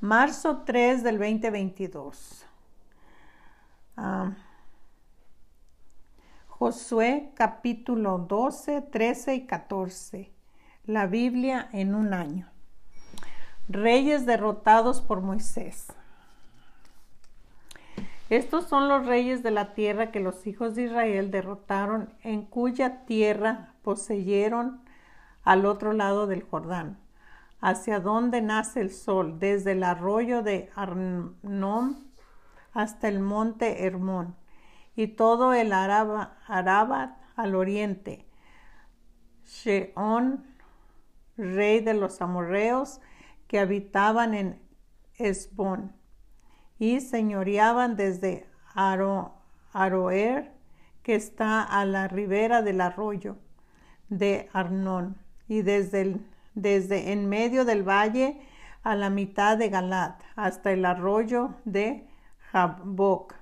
Marzo 3 del 2022. Ah, Josué capítulo 12, 13 y 14. La Biblia en un año. Reyes derrotados por Moisés. Estos son los reyes de la tierra que los hijos de Israel derrotaron, en cuya tierra poseyeron al otro lado del Jordán, hacia donde nace el sol, desde el arroyo de Arnón hasta el monte Hermón, y todo el Araba, Arabat al oriente. Sheón, rey de los amorreos, que habitaban en Esbón y señoreaban desde Aroer, que está a la ribera del arroyo de Arnón, y desde, desde en medio del valle a la mitad de Galat, hasta el arroyo de Jabok.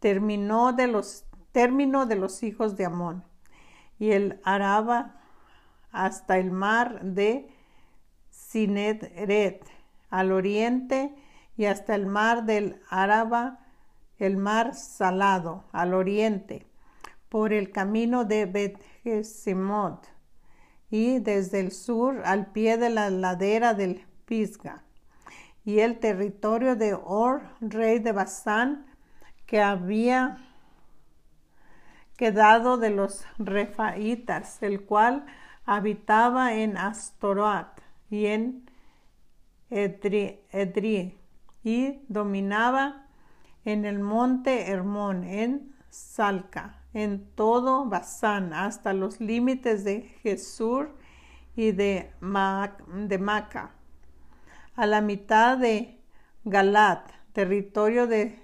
Terminó de los, término de los hijos de Amón, y el Araba hasta el mar de Sinedret, al oriente, y hasta el mar del Araba, el mar salado, al oriente, por el camino de bet y desde el sur al pie de la ladera del Pisga, y el territorio de Or, rey de Basán, que había quedado de los refaitas, el cual habitaba en Astorat y en Edri, y dominaba en el monte Hermón, en Salca, en todo Basán, hasta los límites de Jesur y de, de Maca, a la mitad de Galat, territorio de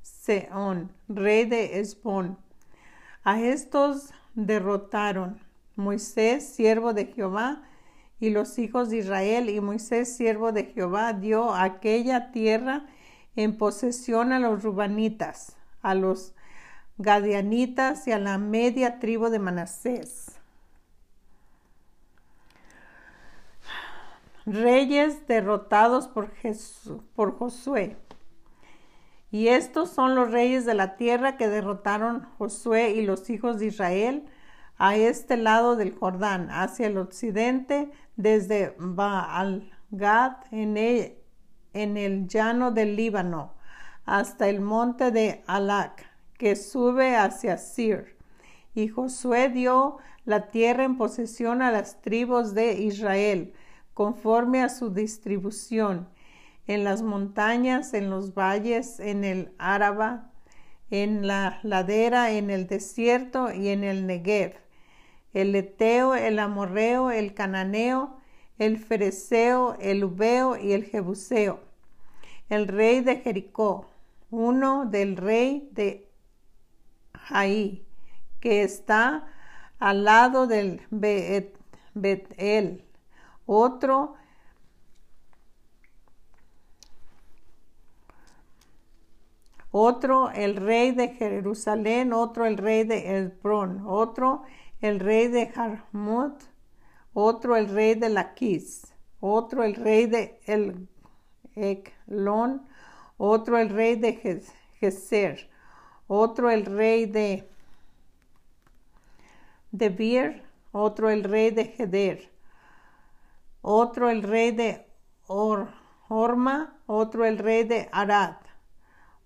Seón, rey de Esbón. A estos derrotaron Moisés, siervo de Jehová, y los hijos de Israel y Moisés, siervo de Jehová, dio aquella tierra en posesión a los rubanitas, a los gadianitas y a la media tribu de Manasés. Reyes derrotados por, Josué. Y estos son los reyes de la tierra que derrotaron Josué y los hijos de Israel a este lado del Jordán, hacia el occidente, desde Baal-Gad en el, en el llano del Líbano, hasta el monte de Alac, que sube hacia Sir. Y Josué dio la tierra en posesión a las tribus de Israel, conforme a su distribución, en las montañas, en los valles, en el Áraba, en la ladera, en el desierto y en el Negev el Eteo, el Amorreo, el Cananeo, el Fereceo, el Ubeo y el Jebuseo, el rey de Jericó, uno del rey de Jaí, que está al lado del Betel, otro otro el rey de Jerusalén, otro el rey de Elbrón, otro el rey de Jarmut, otro el rey de Laquis, otro el rey de El Eklon, otro el rey de Geser, otro el rey de Debir, otro el rey de Heder, otro el rey de Or, Orma, otro el rey de Arad,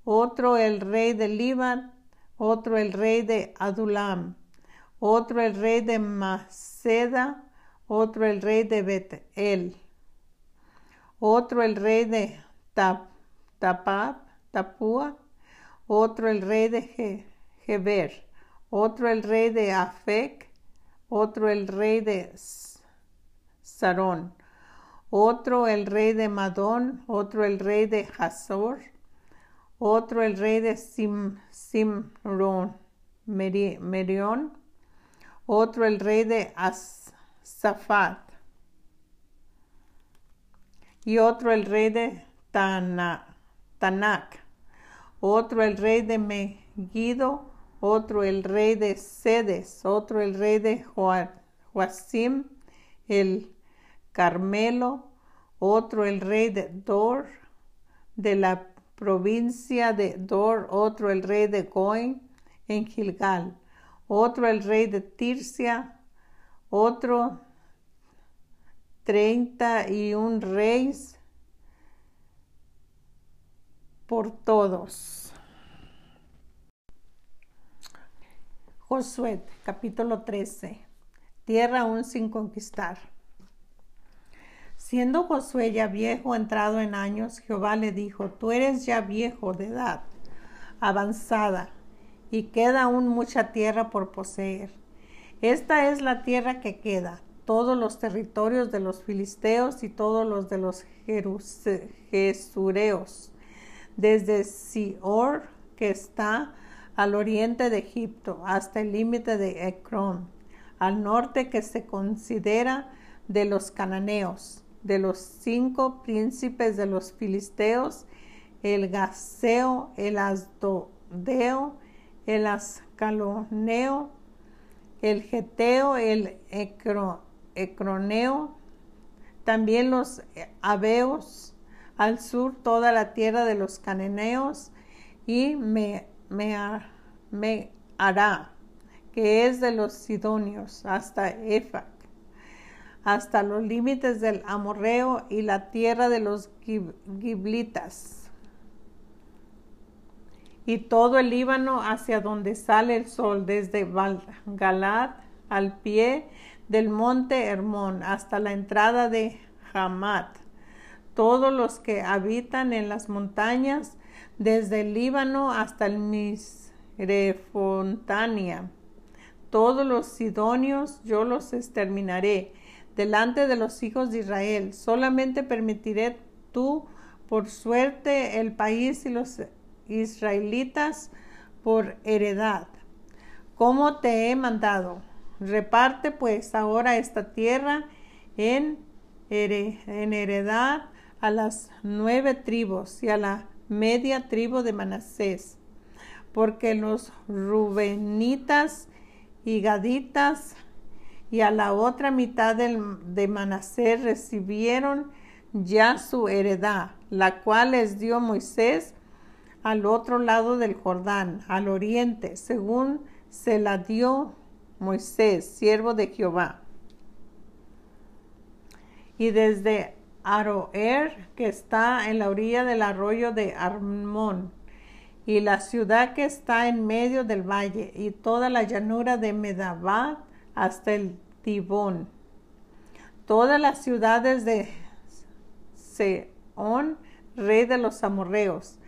otro el rey de Liban, otro el rey de Adulam, otro el rey de Maceda, otro el rey de Betel, otro el rey de Tapap, Tapua, otro el rey de Heber, otro el rey de Afec, otro el rey de Sarón, otro el rey de Madón, otro el rey de Hazor, otro el rey de Sim, Simron, Merión, otro el rey de Asafat, y otro el rey de Tanak, otro el rey de Megiddo, otro el rey de Sedes, otro el rey de Joasim, el Carmelo, otro el rey de Dor, de la provincia de Dor, otro el rey de Goen en Gilgal, otro el rey de Tirsia, otro treinta y un reyes por todos. Josué, capítulo 13. Tierra aún sin conquistar. Siendo Josué ya viejo, entrado en años, Jehová le dijo, tú eres ya viejo de edad avanzada, y queda aún mucha tierra por poseer. Esta es la tierra que queda, todos los territorios de los filisteos y todos los de los jesureos, desde Sior, que está al oriente de Egipto, hasta el límite de Ecrón, al norte que se considera de los cananeos de los cinco príncipes de los filisteos, el Gaseo, el Asdodeo, el Ascaloneo, el Geteo, el Ecroneo, también los Abeos, al sur toda la tierra de los Cananeos, y me, hará, que es de los Sidonios, hasta Efa hasta los límites del Amorreo y la tierra de los Giblitas. Y todo el Líbano hacia donde sale el sol, desde Galad al pie del monte Hermón hasta la entrada de Hamat. Todos los que habitan en las montañas, desde el Líbano hasta el Misrefontania. Todos los sidonios yo los exterminaré delante de los hijos de Israel. Solamente permitiré tú por suerte el país y los israelitas por heredad. Como te he mandado. Reparte pues ahora esta tierra en, en heredad a las nueve tribus y a la media tribu de Manasés, porque los rubenitas y gaditas y a la otra mitad de Manasés recibieron ya su heredad, la cual les dio Moisés al otro lado del Jordán, al oriente, según se la dio Moisés, siervo de Jehová. Y desde Aroer, que está en la orilla del arroyo de Armón, y la ciudad que está en medio del valle, y toda la llanura de Medabá, hasta el Tibón. Todas las ciudades de Seón, rey de los amorreos,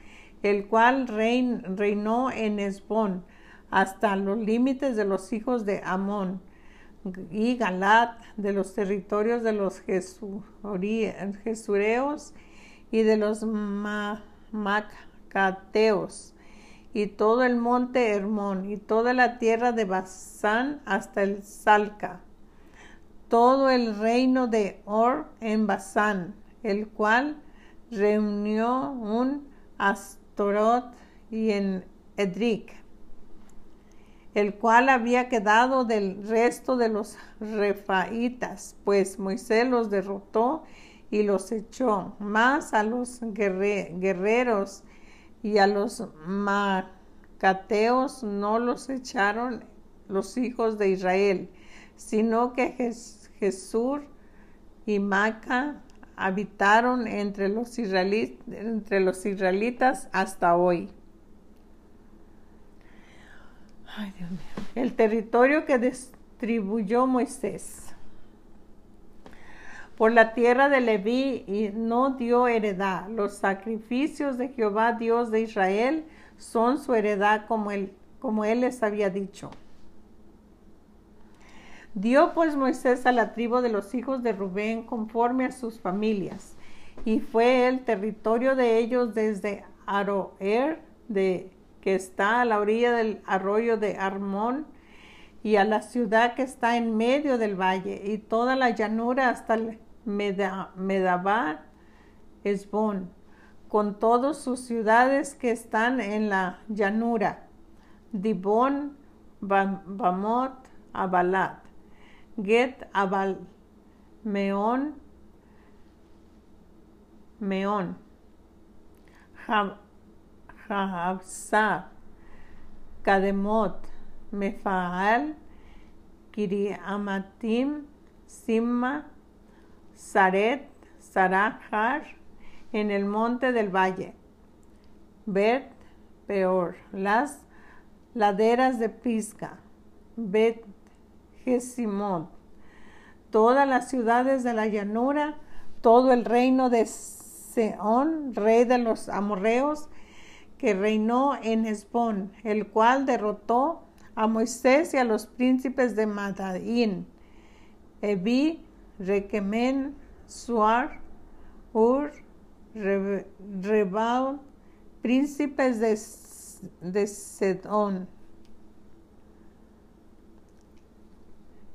el cual reinó en Esbón hasta los límites de los hijos de Amón y Galat, de los territorios de los Jesureos y de los Macateos y todo el monte Hermón, y toda la tierra de Basán hasta el Salca, todo el reino de Or en Basán, el cual reunió un Astorot y en Edric, el cual había quedado del resto de los refaitas, pues Moisés los derrotó y los echó, más a los guerreros y a los macateos no los echaron los hijos de Israel, sino que Jesús y Maca habitaron entre los, entre los israelitas hasta hoy. El territorio que distribuyó Moisés por la tierra de Leví y no dio heredad. Los sacrificios de Jehová Dios de Israel son su heredad como él, como él les había dicho. Dio pues Moisés a la tribu de los hijos de Rubén conforme a sus familias, y fue el territorio de ellos desde Aroer, de, que está a la orilla del arroyo de Armón, y a la ciudad que está en medio del valle, y toda la llanura hasta el Medabar, Esbón, con todas sus ciudades que están en la llanura, Dibón, Bamot, Abalat, Get Abal, Meón, Meón, Jahabsa, Kademot, Mefaal, Kiriamatim, Simma, Saret, Sarahar, en el monte del valle, Bet, Peor, las laderas de Pisca, Bet, Gesimot, todas las ciudades de la llanura, todo el reino de Seón, rey de los amorreos, que reinó en Esbón, el cual derrotó a Moisés y a los príncipes de Madaín, Ebi, Requemen, Suar, Ur, Rebal, príncipes de, de Sedón,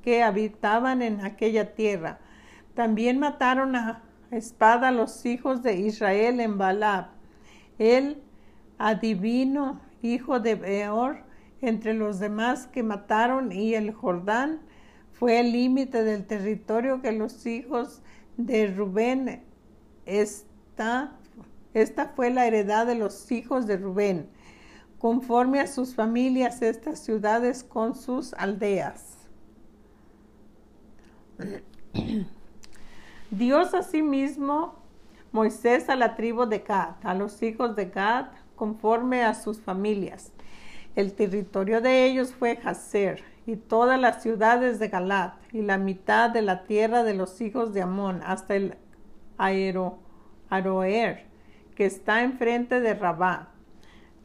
que habitaban en aquella tierra. También mataron a espada a los hijos de Israel en Balab. El adivino, hijo de Beor, entre los demás que mataron, y el Jordán fue el límite del territorio que los hijos de Rubén esta, esta fue la heredad de los hijos de Rubén, conforme a sus familias estas ciudades con sus aldeas. Dios asimismo Moisés a la tribu de Gad, a los hijos de Gad, conforme a sus familias. El territorio de ellos fue Hazer y todas las ciudades de Galat y la mitad de la tierra de los hijos de Amón hasta el Aero, Aroer, que está enfrente de Rabá,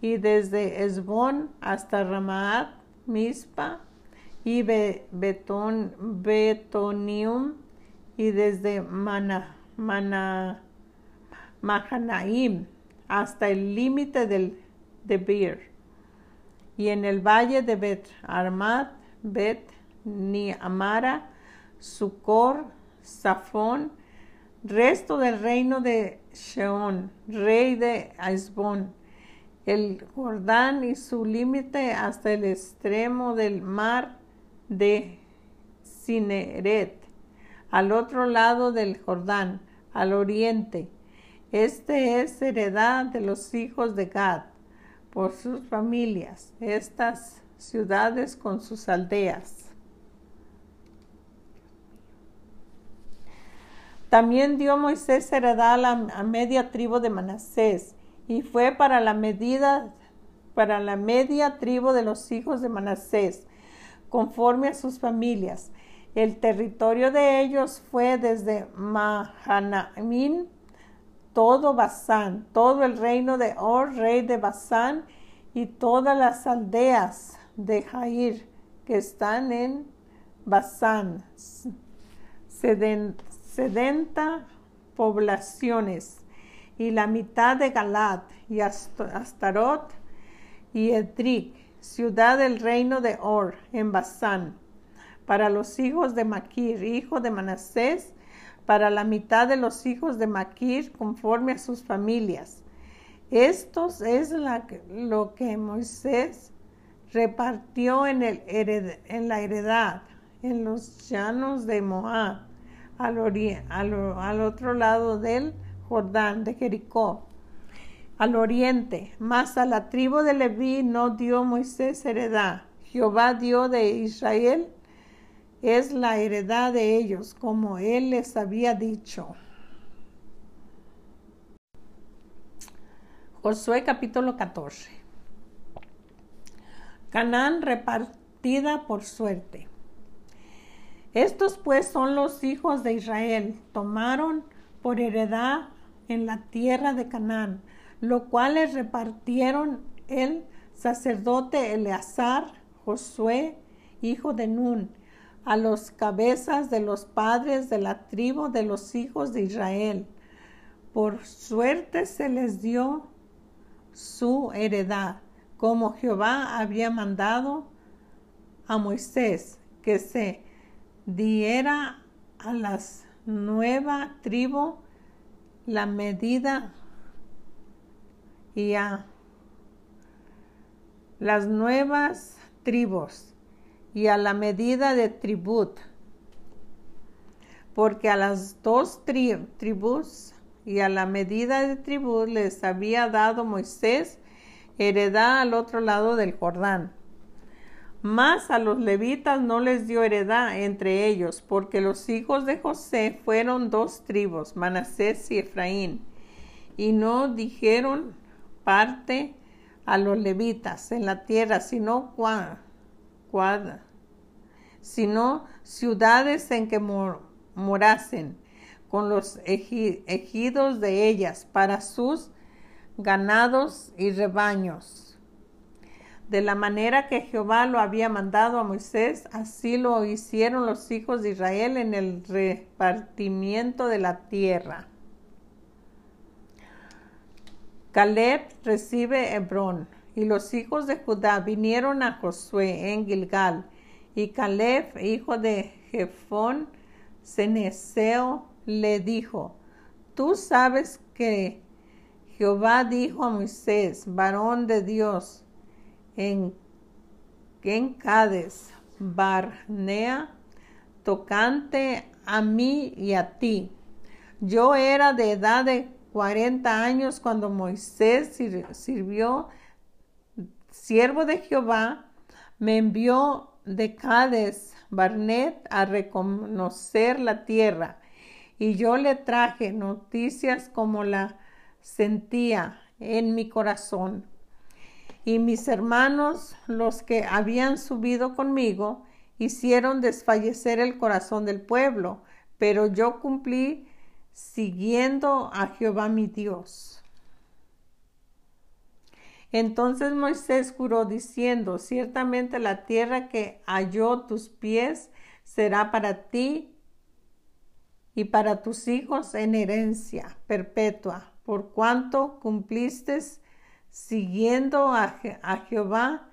y desde Esbón hasta Ramaat, Mispa y Beton, Betonium, y desde Mana, Mana, Mahanaim hasta el límite del de Bir, y en el valle de Bet Armat, Bet Niamara, Sucor, Safón, resto del reino de Sheón, rey de Asbón, el Jordán y su límite hasta el extremo del mar de Cineret, al otro lado del Jordán, al oriente. Este es heredad de los hijos de Gad por sus familias, estas ciudades con sus aldeas. También dio Moisés heredad a la media tribu de Manasés y fue para la medida para la media tribu de los hijos de Manasés, conforme a sus familias. El territorio de ellos fue desde Mahanaim, todo Basán, todo el reino de Or, rey de Basán, y todas las aldeas de Jair que están en Basán. Sedenta poblaciones y la mitad de Galat y Astarot y Edric, ciudad del reino de Or en Basán, para los hijos de Maquir, hijo de Manasés, para la mitad de los hijos de Maquir conforme a sus familias. Estos es lo que Moisés repartió en, la heredad en los llanos de Moab al, otro lado del Jordán, de Jericó, al oriente. Mas a la tribu de Leví no dio Moisés heredad. Jehová dio de Israel es la heredad de ellos, como él les había dicho. Josué capítulo 14. Canaán repartida por suerte. Estos pues son los hijos de Israel, tomaron por heredad en la tierra de Canaán, lo cual les repartieron el sacerdote Eleazar, Josué, hijo de Nun, a los cabezas de los padres de la tribu de los hijos de Israel. Por suerte se les dio su heredad, como Jehová había mandado a Moisés, que se diera a las nueva tribu la medida y a las nuevas tribus y a la medida de tribut, porque a las dos tribus y a la medida de tribu les había dado Moisés heredad al otro lado del Jordán. Mas a los levitas no les dio heredad entre ellos, porque los hijos de José fueron dos tribus, Manasés y Efraín, y no dijeron parte a los levitas en la tierra, sino, sino ciudades en que morasen, con los ejidos de ellas, para sus ganados y rebaños de la manera que Jehová lo había mandado a Moisés, así lo hicieron los hijos de Israel en el repartimiento de la tierra. Caleb recibe Hebrón, y los hijos de Judá vinieron a Josué en Gilgal, y Caleb, hijo de Jefón, Ceneseo, le dijo, tú sabes que Jehová dijo a Moisés, varón de Dios, en, en Cades, Barnea, tocante a mí y a ti. Yo era de edad de 40 años cuando Moisés sirvió, siervo de Jehová, me envió de Cades, Barnet, a reconocer la tierra. Y yo le traje noticias como la sentía en mi corazón y mis hermanos, los que habían subido conmigo, hicieron desfallecer el corazón del pueblo, pero yo cumplí siguiendo a Jehová mi Dios. Entonces Moisés juró diciendo, ciertamente la tierra que halló tus pies será para ti y para tus hijos en herencia perpetua, por cuanto cumpliste siguiendo a, Jehová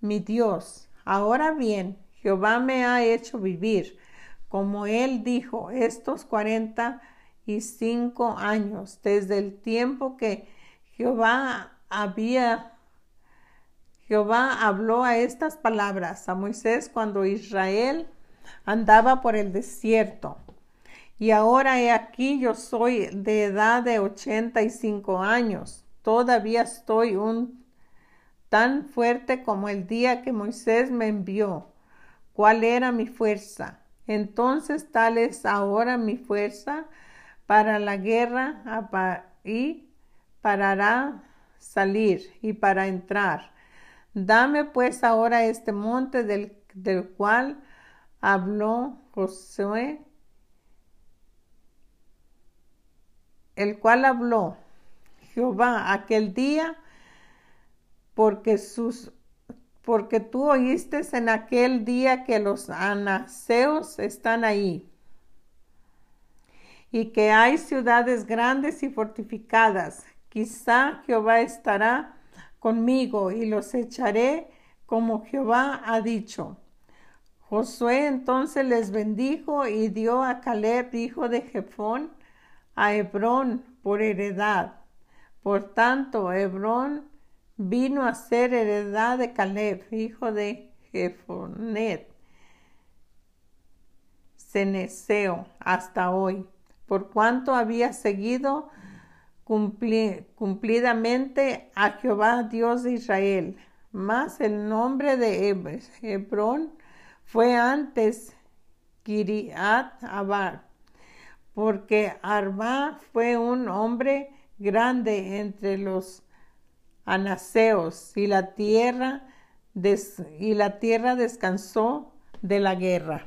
mi Dios. Ahora bien, Jehová me ha hecho vivir, como él dijo, estos cuarenta y cinco años, desde el tiempo que Jehová había, Jehová habló a estas palabras a Moisés cuando Israel andaba por el desierto. Y ahora he aquí yo soy de edad de ochenta y cinco años todavía estoy tan fuerte como el día que Moisés me envió. ¿Cuál era mi fuerza? Entonces tal es ahora mi fuerza para la guerra y parará salir y para entrar. Dame pues ahora este monte del, del cual habló Josué, el cual habló Jehová aquel día, porque sus porque tú oíste en aquel día que los anaseos están ahí y que hay ciudades grandes y fortificadas. Quizá Jehová estará conmigo y los echaré como Jehová ha dicho. Josué entonces les bendijo y dio a Caleb, hijo de Jefón, a Hebrón por heredad por tanto, Hebrón vino a ser heredad de Caleb, hijo de Jefonet, Ceneseo, hasta hoy, por cuanto había seguido cumplidamente a Jehová Dios de Israel. Mas el nombre de Hebrón fue antes Kiriat Abar, porque Arba fue un hombre grande entre los anaseos y la tierra y la tierra descansó de la guerra.